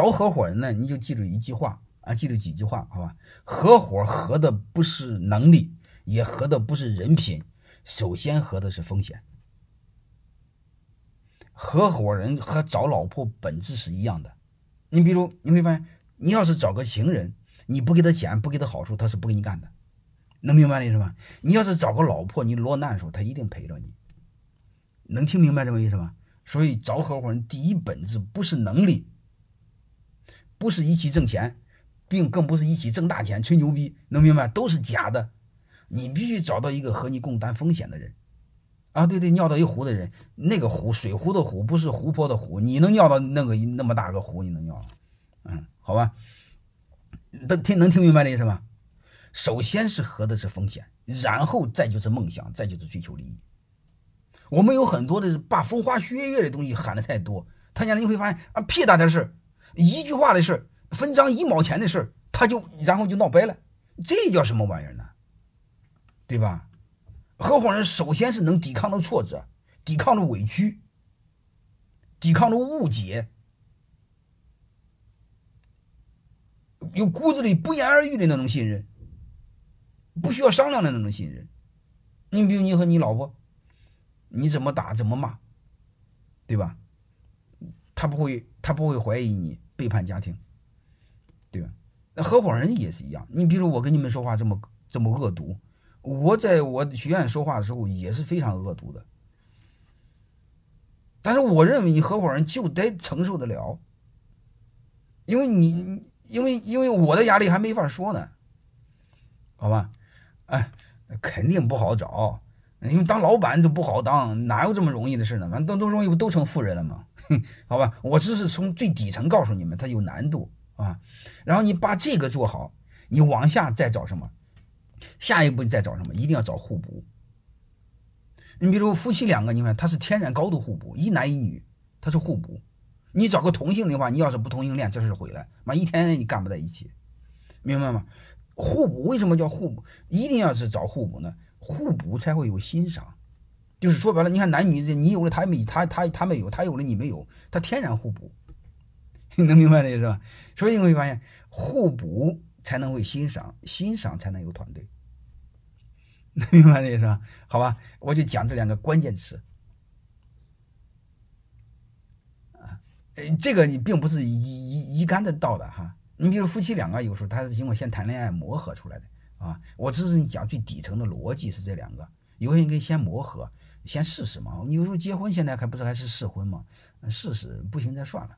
找合伙人呢，你就记住一句话啊，记住几句话，好吧？合伙合的不是能力，也合的不是人品，首先合的是风险。合伙人和找老婆本质是一样的。你比如你会发现，你要是找个情人，你不给他钱，不给他好处，他是不给你干的。能明白的意思吗？你要是找个老婆，你落难的时候，他一定陪着你。能听明白这个意思吗？所以找合伙人第一本质不是能力，不是一起挣钱，并更不是一起挣大钱吹牛逼，能明白？都是假的。你必须找到一个和你共担风险的人。啊，对对，尿到一湖的人，那个湖水湖的湖不是湖泊的湖，你能尿到那个那么大个湖，你能尿？嗯，好吧。能听能听明白的意思吗？首先是合的是风险，然后再就是梦想，再就是追求利益。我们有很多的把风花雪月的东西喊的太多，他家你会发现啊，屁大点事一句话的事分赃一毛钱的事他就然后就闹掰了，这叫什么玩意儿呢？对吧？合伙人首先是能抵抗的挫折，抵抗的委屈，抵抗的误解，有骨子里不言而喻的那种信任。不需要商量的那种信任，你比如你和你老婆，你怎么打怎么骂，对吧？他不会，他不会怀疑你背叛家庭，对吧？那合伙人也是一样。你比如我跟你们说话这么这么恶毒，我在我学院说话的时候也是非常恶毒的。但是我认为你合伙人就得承受得了，因为你因为因为我的压力还没法说呢，好吧？哎，肯定不好找，因为当老板就不好当，哪有这么容易的事呢？反正都都容易不都成富人了吗？好吧，我只是从最底层告诉你们，它有难度啊。然后你把这个做好，你往下再找什么？下一步你再找什么？一定要找互补。你比如夫妻两个，你看他是天然高度互补，一男一女，他是互补。你找个同性的话，你要是不同性恋，这事毁了，妈一天你干不在一起，明白吗？互补为什么叫互补？一定要是找互补呢？互补才会有欣赏，就是说白了，你看男女这，你有了他没，他他他没有，他有了你没有，他天然互补，你能明白这意思吧？所以你会发现，互补才能会欣赏，欣赏才能有团队，能明白这意思吧？好吧，我就讲这两个关键词啊，这个你并不是一一一竿子到的哈。你比如夫妻两个，有时候他是经过先谈恋爱磨合出来的啊。我只是你讲最底层的逻辑是这两个，有些人可以先磨合，先试试嘛。你有时候结婚现在还不是还是试婚嘛，试试不行再算了。